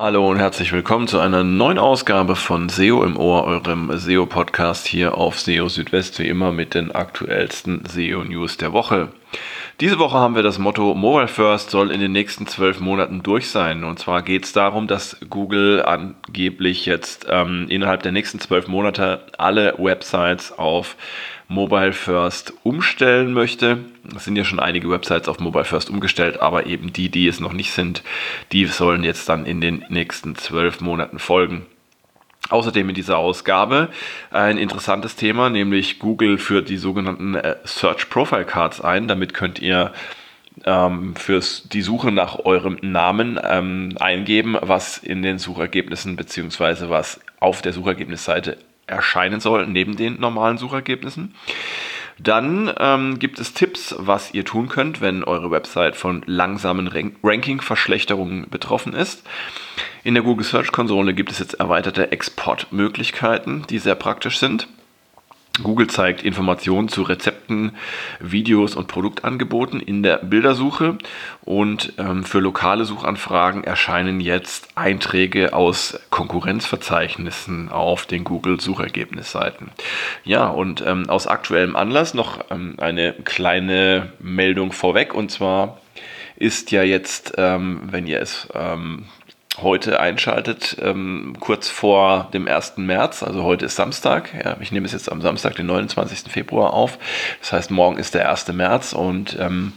Hallo und herzlich willkommen zu einer neuen Ausgabe von SEO im Ohr, eurem SEO-Podcast hier auf SEO Südwest, wie immer mit den aktuellsten SEO-News der Woche. Diese Woche haben wir das Motto Mobile First soll in den nächsten zwölf Monaten durch sein. Und zwar geht es darum, dass Google angeblich jetzt ähm, innerhalb der nächsten zwölf Monate alle Websites auf Mobile First umstellen möchte. Es sind ja schon einige Websites auf Mobile First umgestellt, aber eben die, die es noch nicht sind, die sollen jetzt dann in den nächsten zwölf Monaten folgen. Außerdem in dieser Ausgabe ein interessantes Thema, nämlich Google führt die sogenannten äh, Search Profile Cards ein. Damit könnt ihr ähm, für die Suche nach eurem Namen ähm, eingeben, was in den Suchergebnissen bzw. was auf der Suchergebnisseite erscheinen soll, neben den normalen Suchergebnissen. Dann ähm, gibt es Tipps, was ihr tun könnt, wenn eure Website von langsamen Ranking-Verschlechterungen betroffen ist. In der Google Search Konsole gibt es jetzt erweiterte Exportmöglichkeiten, die sehr praktisch sind. Google zeigt Informationen zu Rezepten, Videos und Produktangeboten in der Bildersuche und ähm, für lokale Suchanfragen erscheinen jetzt Einträge aus Konkurrenzverzeichnissen auf den Google Suchergebnisseiten. Ja, und ähm, aus aktuellem Anlass noch ähm, eine kleine Meldung vorweg und zwar ist ja jetzt, ähm, wenn ihr es ähm, heute einschaltet, ähm, kurz vor dem 1. März, also heute ist Samstag. Ja, ich nehme es jetzt am Samstag, den 29. Februar auf. Das heißt, morgen ist der 1. März und ähm,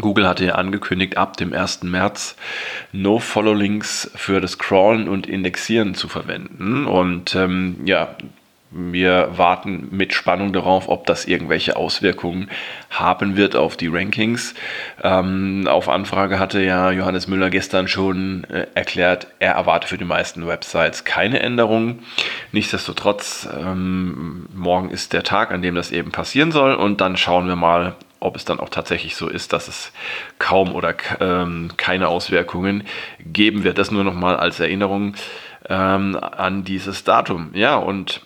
Google hatte ja angekündigt, ab dem 1. März No-Follow-Links für das Crawlen und Indexieren zu verwenden. Und ähm, ja, wir warten mit Spannung darauf, ob das irgendwelche Auswirkungen haben wird auf die Rankings. Ähm, auf Anfrage hatte ja Johannes Müller gestern schon äh, erklärt, er erwarte für die meisten Websites keine Änderungen. Nichtsdestotrotz, ähm, morgen ist der Tag, an dem das eben passieren soll und dann schauen wir mal, ob es dann auch tatsächlich so ist, dass es kaum oder ähm, keine Auswirkungen geben wird. Das nur noch mal als Erinnerung ähm, an dieses Datum. Ja, und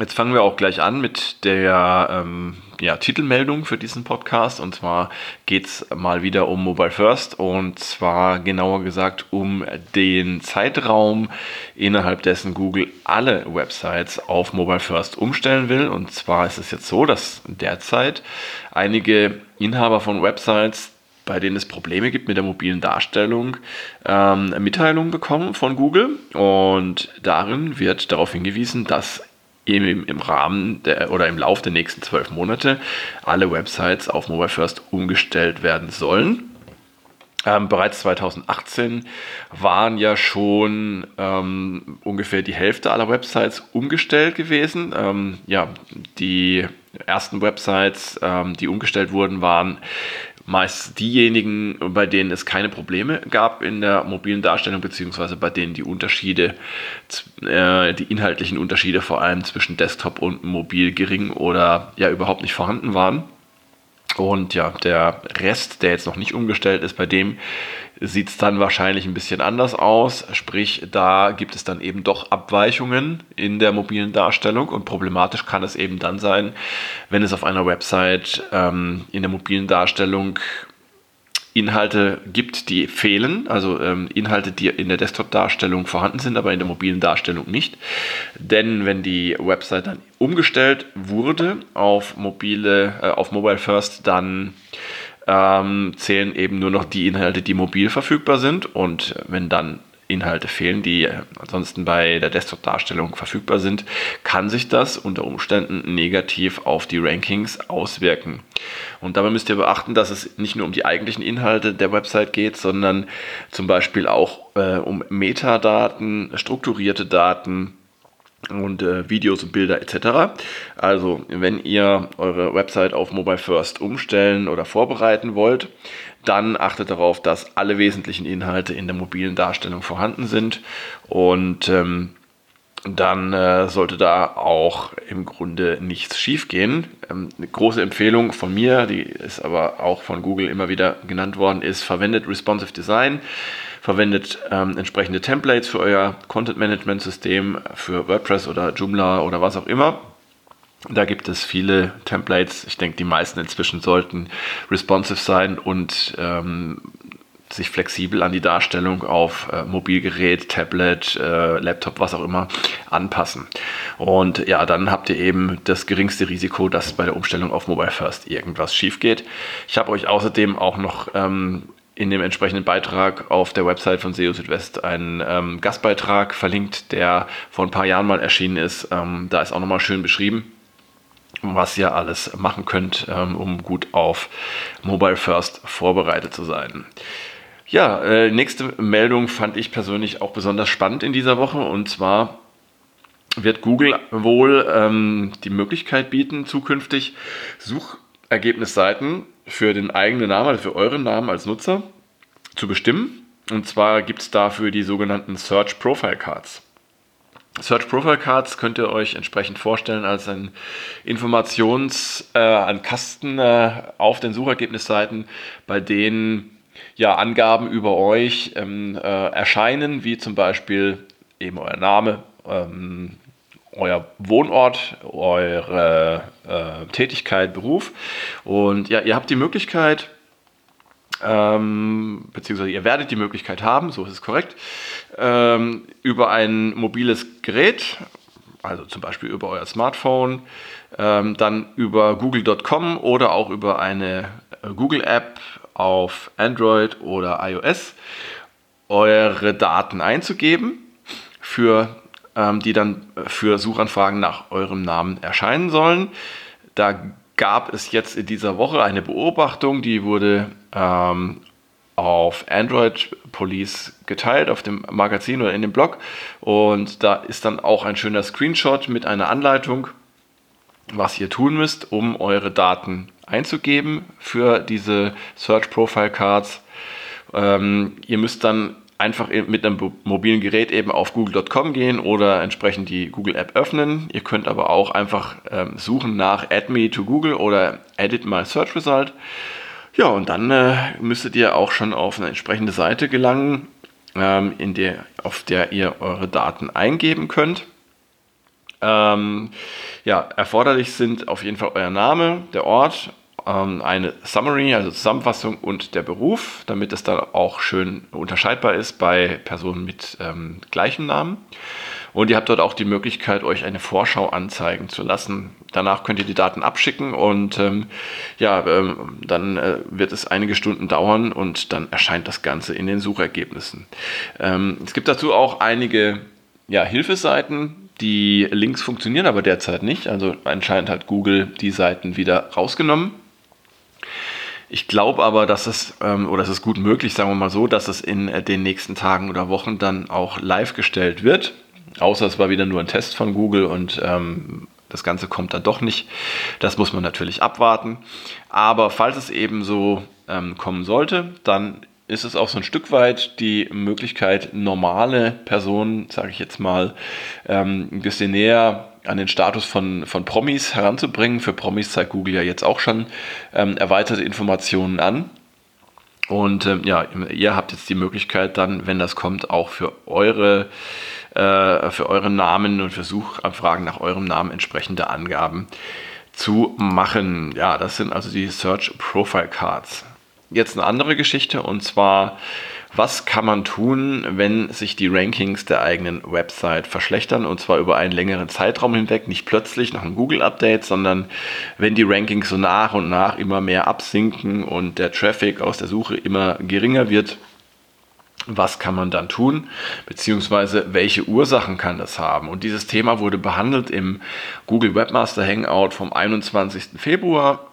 Jetzt fangen wir auch gleich an mit der ähm, ja, Titelmeldung für diesen Podcast. Und zwar geht es mal wieder um Mobile First und zwar genauer gesagt um den Zeitraum, innerhalb dessen Google alle Websites auf Mobile First umstellen will. Und zwar ist es jetzt so, dass derzeit einige Inhaber von Websites bei denen es Probleme gibt mit der mobilen Darstellung, ähm, Mitteilungen bekommen von Google. Und darin wird darauf hingewiesen, dass im, im Rahmen der, oder im Lauf der nächsten zwölf Monate alle Websites auf Mobile First umgestellt werden sollen. Ähm, bereits 2018 waren ja schon ähm, ungefähr die Hälfte aller Websites umgestellt gewesen. Ähm, ja, die ersten Websites, ähm, die umgestellt wurden, waren meist diejenigen, bei denen es keine Probleme gab in der mobilen Darstellung, beziehungsweise bei denen die Unterschiede, äh, die inhaltlichen Unterschiede vor allem zwischen Desktop und Mobil gering oder ja überhaupt nicht vorhanden waren. Und ja, der Rest, der jetzt noch nicht umgestellt ist, bei dem sieht es dann wahrscheinlich ein bisschen anders aus. Sprich, da gibt es dann eben doch Abweichungen in der mobilen Darstellung und problematisch kann es eben dann sein, wenn es auf einer Website ähm, in der mobilen Darstellung Inhalte gibt, die fehlen, also ähm, Inhalte, die in der Desktop-Darstellung vorhanden sind, aber in der mobilen Darstellung nicht. Denn wenn die Website dann umgestellt wurde auf mobile, äh, auf Mobile First, dann ähm, zählen eben nur noch die Inhalte, die mobil verfügbar sind. Und wenn dann Inhalte fehlen, die ansonsten bei der Desktop-Darstellung verfügbar sind, kann sich das unter Umständen negativ auf die Rankings auswirken. Und dabei müsst ihr beachten, dass es nicht nur um die eigentlichen Inhalte der Website geht, sondern zum Beispiel auch äh, um Metadaten, strukturierte Daten, und äh, Videos und Bilder etc. Also, wenn ihr eure Website auf Mobile First umstellen oder vorbereiten wollt, dann achtet darauf, dass alle wesentlichen Inhalte in der mobilen Darstellung vorhanden sind und ähm, dann äh, sollte da auch im Grunde nichts schiefgehen. Ähm, eine große Empfehlung von mir, die ist aber auch von Google immer wieder genannt worden, ist verwendet Responsive Design verwendet ähm, entsprechende Templates für euer Content Management System, für WordPress oder Joomla oder was auch immer. Da gibt es viele Templates. Ich denke, die meisten inzwischen sollten responsive sein und ähm, sich flexibel an die Darstellung auf äh, Mobilgerät, Tablet, äh, Laptop, was auch immer anpassen. Und ja, dann habt ihr eben das geringste Risiko, dass bei der Umstellung auf Mobile First irgendwas schief geht. Ich habe euch außerdem auch noch ähm, in dem entsprechenden Beitrag auf der Website von SEO Südwest einen ähm, Gastbeitrag verlinkt, der vor ein paar Jahren mal erschienen ist. Ähm, da ist auch nochmal schön beschrieben, was ihr alles machen könnt, ähm, um gut auf Mobile First vorbereitet zu sein. Ja, äh, nächste Meldung fand ich persönlich auch besonders spannend in dieser Woche und zwar wird Google wohl ähm, die Möglichkeit bieten, zukünftig Suchergebnisseiten für den eigenen Namen, also für euren Namen als Nutzer zu bestimmen. Und zwar gibt es dafür die sogenannten Search Profile Cards. Search Profile Cards könnt ihr euch entsprechend vorstellen als ein Informations, äh, ein Kasten äh, auf den Suchergebnisseiten, bei denen ja Angaben über euch ähm, äh, erscheinen, wie zum Beispiel eben euer Name, ähm, euer Wohnort, eure äh, Tätigkeit, Beruf. Und ja, ihr habt die Möglichkeit, ähm, beziehungsweise ihr werdet die Möglichkeit haben, so ist es korrekt, ähm, über ein mobiles Gerät, also zum Beispiel über euer Smartphone, ähm, dann über google.com oder auch über eine äh, Google-App auf Android oder iOS eure Daten einzugeben, für, ähm, die dann für Suchanfragen nach eurem Namen erscheinen sollen. Da gab es jetzt in dieser Woche eine Beobachtung, die wurde ähm, auf Android Police geteilt, auf dem Magazin oder in dem Blog. Und da ist dann auch ein schöner Screenshot mit einer Anleitung, was ihr tun müsst, um eure Daten einzugeben für diese Search Profile Cards. Ähm, ihr müsst dann einfach mit einem mobilen Gerät eben auf google.com gehen oder entsprechend die Google App öffnen. Ihr könnt aber auch einfach ähm, suchen nach Add Me to Google oder Edit My Search Result. Ja, und dann äh, müsstet ihr auch schon auf eine entsprechende Seite gelangen, ähm, in der, auf der ihr eure Daten eingeben könnt. Ähm, ja, erforderlich sind auf jeden Fall euer Name, der Ort, ähm, eine Summary, also Zusammenfassung und der Beruf, damit es dann auch schön unterscheidbar ist bei Personen mit ähm, gleichem Namen. Und ihr habt dort auch die Möglichkeit, euch eine Vorschau anzeigen zu lassen. Danach könnt ihr die Daten abschicken und ähm, ja, ähm, dann äh, wird es einige Stunden dauern und dann erscheint das Ganze in den Suchergebnissen. Ähm, es gibt dazu auch einige ja, Hilfeseiten, die Links funktionieren aber derzeit nicht. Also anscheinend hat Google die Seiten wieder rausgenommen. Ich glaube aber, dass es, ähm, oder es ist gut möglich, sagen wir mal so, dass es in äh, den nächsten Tagen oder Wochen dann auch live gestellt wird. Außer es war wieder nur ein Test von Google und ähm, das Ganze kommt dann doch nicht. Das muss man natürlich abwarten. Aber falls es eben so ähm, kommen sollte, dann ist es auch so ein Stück weit die Möglichkeit, normale Personen, sage ich jetzt mal, ähm, ein bisschen näher an den Status von, von Promis heranzubringen. Für Promis zeigt Google ja jetzt auch schon ähm, erweiterte Informationen an. Und ähm, ja, ihr habt jetzt die Möglichkeit dann, wenn das kommt, auch für eure äh, für euren Namen und für Suchanfragen nach eurem Namen entsprechende Angaben zu machen. Ja, das sind also die Search Profile Cards. Jetzt eine andere Geschichte und zwar, was kann man tun, wenn sich die Rankings der eigenen Website verschlechtern und zwar über einen längeren Zeitraum hinweg, nicht plötzlich nach einem Google-Update, sondern wenn die Rankings so nach und nach immer mehr absinken und der Traffic aus der Suche immer geringer wird, was kann man dann tun, beziehungsweise welche Ursachen kann das haben. Und dieses Thema wurde behandelt im Google Webmaster Hangout vom 21. Februar.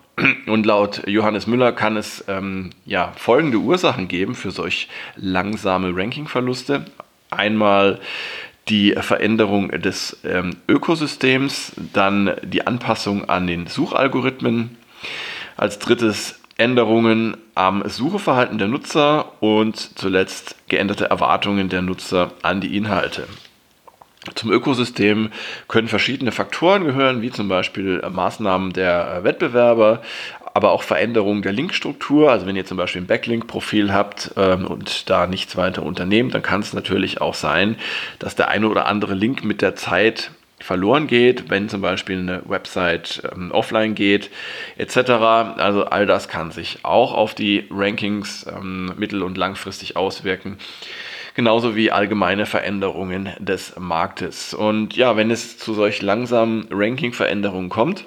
Und laut Johannes Müller kann es ähm, ja, folgende Ursachen geben für solch langsame Rankingverluste. Einmal die Veränderung des ähm, Ökosystems, dann die Anpassung an den Suchalgorithmen. Als drittes Änderungen am Sucheverhalten der Nutzer und zuletzt geänderte Erwartungen der Nutzer an die Inhalte. Zum Ökosystem können verschiedene Faktoren gehören, wie zum Beispiel Maßnahmen der Wettbewerber, aber auch Veränderungen der Linkstruktur. Also wenn ihr zum Beispiel ein Backlink-Profil habt ähm, und da nichts weiter unternehmt, dann kann es natürlich auch sein, dass der eine oder andere Link mit der Zeit verloren geht, wenn zum Beispiel eine Website ähm, offline geht, etc. Also all das kann sich auch auf die Rankings ähm, mittel- und langfristig auswirken. Genauso wie allgemeine Veränderungen des Marktes. Und ja, wenn es zu solch langsamen Ranking-Veränderungen kommt,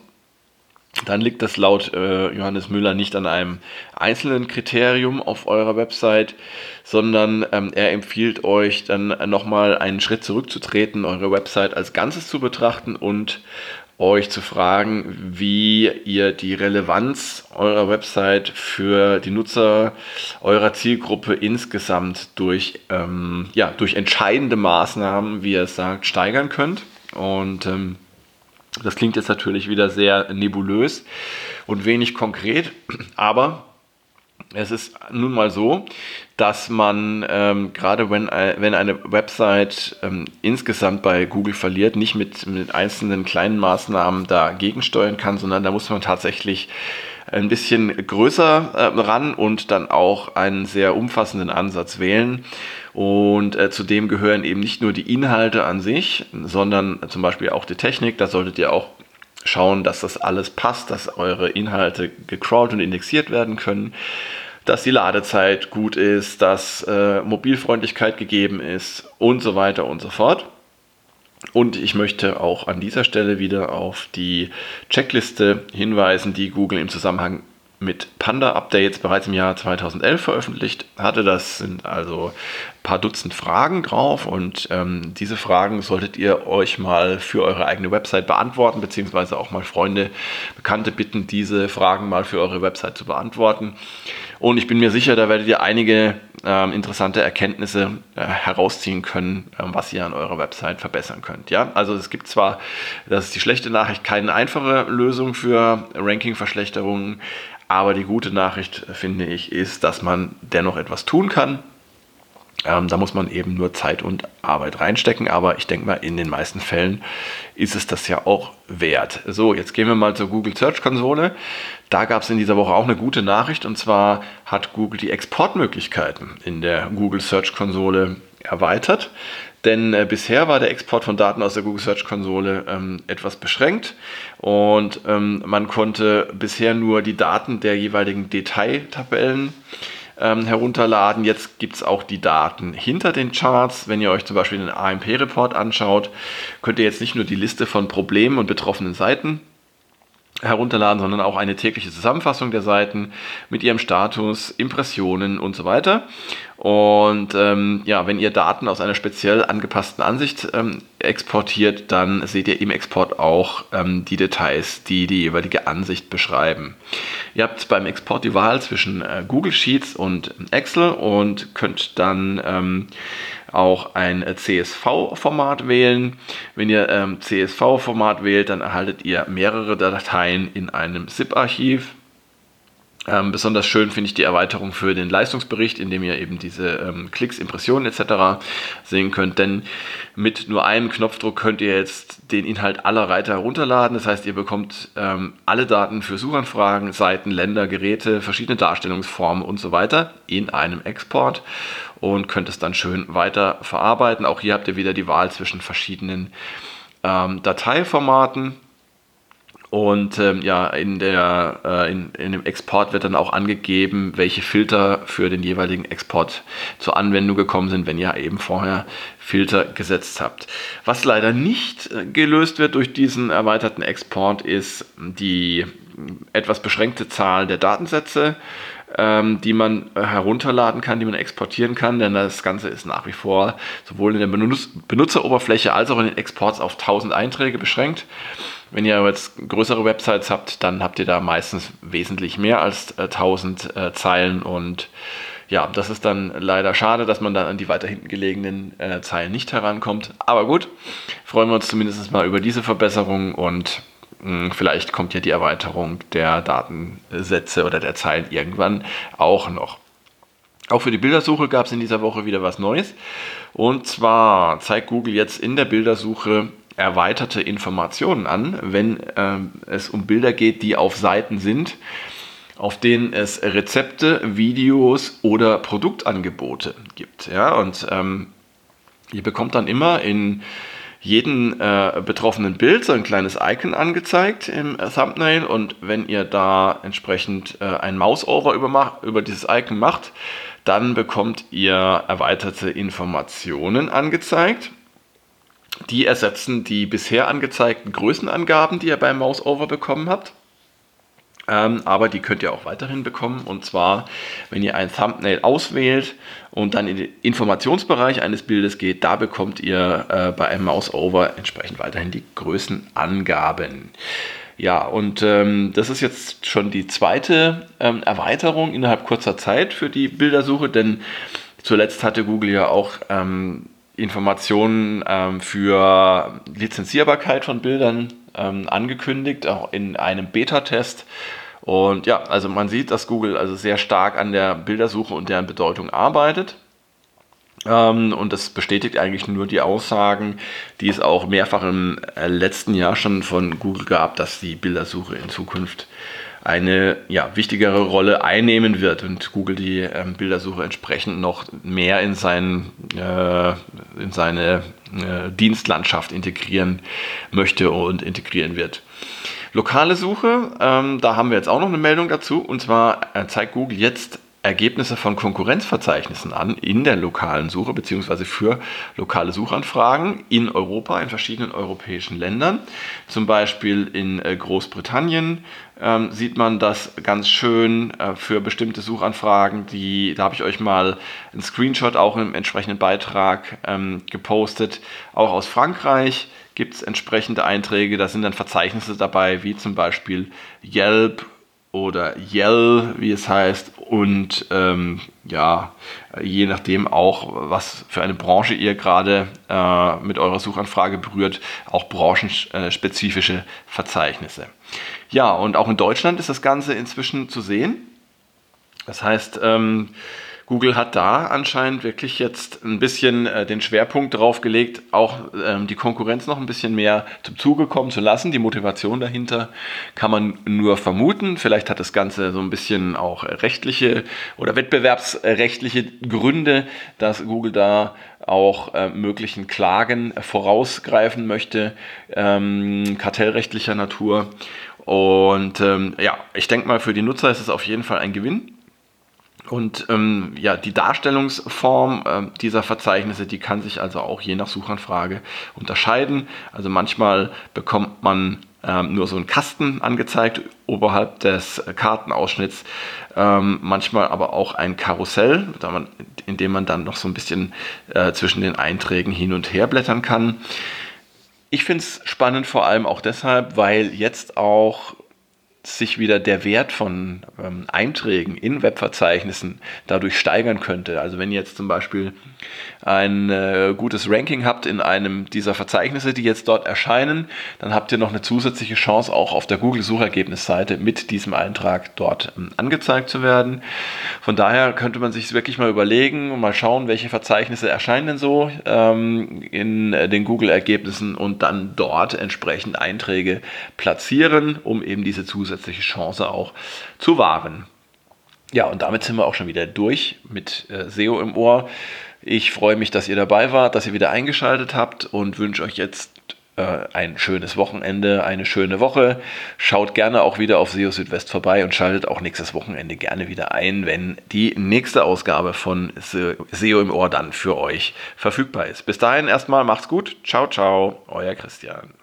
dann liegt das laut äh, Johannes Müller nicht an einem einzelnen Kriterium auf eurer Website, sondern ähm, er empfiehlt euch dann nochmal einen Schritt zurückzutreten, eure Website als Ganzes zu betrachten und euch zu fragen, wie ihr die Relevanz eurer Website für die Nutzer eurer Zielgruppe insgesamt durch, ähm, ja, durch entscheidende Maßnahmen, wie er es sagt, steigern könnt. Und ähm, das klingt jetzt natürlich wieder sehr nebulös und wenig konkret, aber es ist nun mal so, dass man ähm, gerade wenn, äh, wenn eine Website ähm, insgesamt bei Google verliert, nicht mit, mit einzelnen kleinen Maßnahmen dagegen steuern kann, sondern da muss man tatsächlich ein bisschen größer äh, ran und dann auch einen sehr umfassenden Ansatz wählen. Und äh, zudem gehören eben nicht nur die Inhalte an sich, sondern zum Beispiel auch die Technik. Da solltet ihr auch schauen, dass das alles passt, dass eure Inhalte gecrawlt und indexiert werden können, dass die Ladezeit gut ist, dass äh, Mobilfreundlichkeit gegeben ist und so weiter und so fort. Und ich möchte auch an dieser Stelle wieder auf die Checkliste hinweisen, die Google im Zusammenhang mit Panda-Updates bereits im Jahr 2011 veröffentlicht hatte. Das sind also ein paar Dutzend Fragen drauf und ähm, diese Fragen solltet ihr euch mal für eure eigene Website beantworten, beziehungsweise auch mal Freunde, Bekannte bitten, diese Fragen mal für eure Website zu beantworten. Und ich bin mir sicher, da werdet ihr einige ähm, interessante Erkenntnisse äh, herausziehen können, ähm, was ihr an eurer Website verbessern könnt. Ja, also es gibt zwar, das ist die schlechte Nachricht, keine einfache Lösung für Ranking-Verschlechterungen, aber die gute Nachricht, finde ich, ist, dass man dennoch etwas tun kann. Ähm, da muss man eben nur Zeit und Arbeit reinstecken, aber ich denke mal, in den meisten Fällen ist es das ja auch wert. So, jetzt gehen wir mal zur Google Search Konsole. Da gab es in dieser Woche auch eine gute Nachricht und zwar hat Google die Exportmöglichkeiten in der Google Search Konsole erweitert. Denn äh, bisher war der Export von Daten aus der Google Search Konsole ähm, etwas beschränkt und ähm, man konnte bisher nur die Daten der jeweiligen Detailtabellen ähm, herunterladen. Jetzt gibt es auch die Daten hinter den Charts. Wenn ihr euch zum Beispiel den AMP-Report anschaut, könnt ihr jetzt nicht nur die Liste von Problemen und betroffenen Seiten herunterladen, sondern auch eine tägliche Zusammenfassung der Seiten mit ihrem Status, Impressionen und so weiter. Und ähm, ja, wenn ihr Daten aus einer speziell angepassten Ansicht ähm, exportiert, dann seht ihr im Export auch ähm, die Details, die die jeweilige Ansicht beschreiben. Ihr habt beim Export die Wahl zwischen äh, Google Sheets und Excel und könnt dann ähm, auch ein CSV-Format wählen. Wenn ihr ähm, CSV-Format wählt, dann erhaltet ihr mehrere Dateien in einem ZIP-Archiv. Ähm, besonders schön finde ich die Erweiterung für den Leistungsbericht, in dem ihr eben diese ähm, Klicks, Impressionen etc. sehen könnt. Denn mit nur einem Knopfdruck könnt ihr jetzt den Inhalt aller Reiter herunterladen. Das heißt, ihr bekommt ähm, alle Daten für Suchanfragen, Seiten, Länder, Geräte, verschiedene Darstellungsformen und so weiter in einem Export und könnt es dann schön weiter verarbeiten. Auch hier habt ihr wieder die Wahl zwischen verschiedenen ähm, Dateiformaten und ähm, ja, in, der, äh, in, in dem Export wird dann auch angegeben, welche Filter für den jeweiligen Export zur Anwendung gekommen sind, wenn ihr eben vorher Filter gesetzt habt. Was leider nicht äh, gelöst wird durch diesen erweiterten Export, ist die etwas beschränkte Zahl der Datensätze, ähm, die man äh, herunterladen kann, die man exportieren kann, denn das Ganze ist nach wie vor sowohl in der Benutz Benutzeroberfläche als auch in den Exports auf 1000 Einträge beschränkt. Wenn ihr jetzt größere Websites habt, dann habt ihr da meistens wesentlich mehr als äh, 1000 äh, Zeilen und ja, das ist dann leider schade, dass man dann an die weiter hinten gelegenen äh, Zeilen nicht herankommt. Aber gut, freuen wir uns zumindest mal über diese Verbesserung und vielleicht kommt ja die Erweiterung der Datensätze oder der Zeilen irgendwann auch noch. Auch für die Bildersuche gab es in dieser Woche wieder was Neues. Und zwar zeigt Google jetzt in der Bildersuche erweiterte Informationen an, wenn ähm, es um Bilder geht, die auf Seiten sind, auf denen es Rezepte, Videos oder Produktangebote gibt. Ja, und ähm, ihr bekommt dann immer in jedem äh, betroffenen Bild so ein kleines Icon angezeigt im Thumbnail und wenn ihr da entsprechend äh, ein Mouse-Over über, über dieses Icon macht, dann bekommt ihr erweiterte Informationen angezeigt. Die ersetzen die bisher angezeigten Größenangaben, die ihr beim Mouse-Over bekommen habt. Ähm, aber die könnt ihr auch weiterhin bekommen. Und zwar, wenn ihr ein Thumbnail auswählt und dann in den Informationsbereich eines Bildes geht, da bekommt ihr äh, bei einem Mouse-Over entsprechend weiterhin die Größenangaben. Ja, und ähm, das ist jetzt schon die zweite ähm, Erweiterung innerhalb kurzer Zeit für die Bildersuche, denn zuletzt hatte Google ja auch ähm, Informationen ähm, für Lizenzierbarkeit von Bildern ähm, angekündigt, auch in einem Beta-Test. Und ja, also man sieht, dass Google also sehr stark an der Bildersuche und deren Bedeutung arbeitet. Ähm, und das bestätigt eigentlich nur die Aussagen, die es auch mehrfach im äh, letzten Jahr schon von Google gab, dass die Bildersuche in Zukunft eine ja, wichtigere Rolle einnehmen wird und Google die ähm, Bildersuche entsprechend noch mehr in, sein, äh, in seine äh, Dienstlandschaft integrieren möchte und integrieren wird. Lokale Suche, ähm, da haben wir jetzt auch noch eine Meldung dazu. Und zwar äh, zeigt Google jetzt Ergebnisse von Konkurrenzverzeichnissen an in der lokalen Suche bzw. für lokale Suchanfragen in Europa, in verschiedenen europäischen Ländern. Zum Beispiel in äh, Großbritannien ähm, sieht man das ganz schön äh, für bestimmte Suchanfragen. Die, da habe ich euch mal einen Screenshot auch im entsprechenden Beitrag ähm, gepostet. Auch aus Frankreich gibt es entsprechende Einträge. Da sind dann Verzeichnisse dabei, wie zum Beispiel Yelp oder Yell, wie es heißt, und ähm, ja, je nachdem auch, was für eine Branche ihr gerade äh, mit eurer Suchanfrage berührt, auch branchenspezifische Verzeichnisse. Ja, und auch in Deutschland ist das Ganze inzwischen zu sehen. Das heißt, ähm, Google hat da anscheinend wirklich jetzt ein bisschen äh, den Schwerpunkt drauf gelegt, auch ähm, die Konkurrenz noch ein bisschen mehr zum Zuge kommen zu lassen. Die Motivation dahinter kann man nur vermuten. Vielleicht hat das Ganze so ein bisschen auch rechtliche oder wettbewerbsrechtliche Gründe, dass Google da auch äh, möglichen Klagen vorausgreifen möchte, ähm, kartellrechtlicher Natur. Und ähm, ja, ich denke mal, für die Nutzer ist es auf jeden Fall ein Gewinn und ähm, ja, die Darstellungsform äh, dieser Verzeichnisse, die kann sich also auch je nach Suchanfrage unterscheiden. Also manchmal bekommt man ähm, nur so einen Kasten angezeigt oberhalb des Kartenausschnitts, ähm, manchmal aber auch ein Karussell, man, in dem man dann noch so ein bisschen äh, zwischen den Einträgen hin und her blättern kann. Ich finde es spannend vor allem auch deshalb, weil jetzt auch sich wieder der Wert von ähm, Einträgen in Webverzeichnissen dadurch steigern könnte. Also wenn jetzt zum Beispiel ein äh, gutes Ranking habt in einem dieser Verzeichnisse, die jetzt dort erscheinen, dann habt ihr noch eine zusätzliche Chance, auch auf der Google-Suchergebnisseite mit diesem Eintrag dort ähm, angezeigt zu werden. Von daher könnte man sich wirklich mal überlegen und mal schauen, welche Verzeichnisse erscheinen denn so ähm, in äh, den Google-Ergebnissen und dann dort entsprechend Einträge platzieren, um eben diese zusätzliche Chance auch zu wahren. Ja, und damit sind wir auch schon wieder durch mit äh, SEO im Ohr. Ich freue mich, dass ihr dabei wart, dass ihr wieder eingeschaltet habt und wünsche euch jetzt äh, ein schönes Wochenende, eine schöne Woche. Schaut gerne auch wieder auf SEO Südwest vorbei und schaltet auch nächstes Wochenende gerne wieder ein, wenn die nächste Ausgabe von SEO im Ohr dann für euch verfügbar ist. Bis dahin erstmal macht's gut. Ciao, ciao, euer Christian.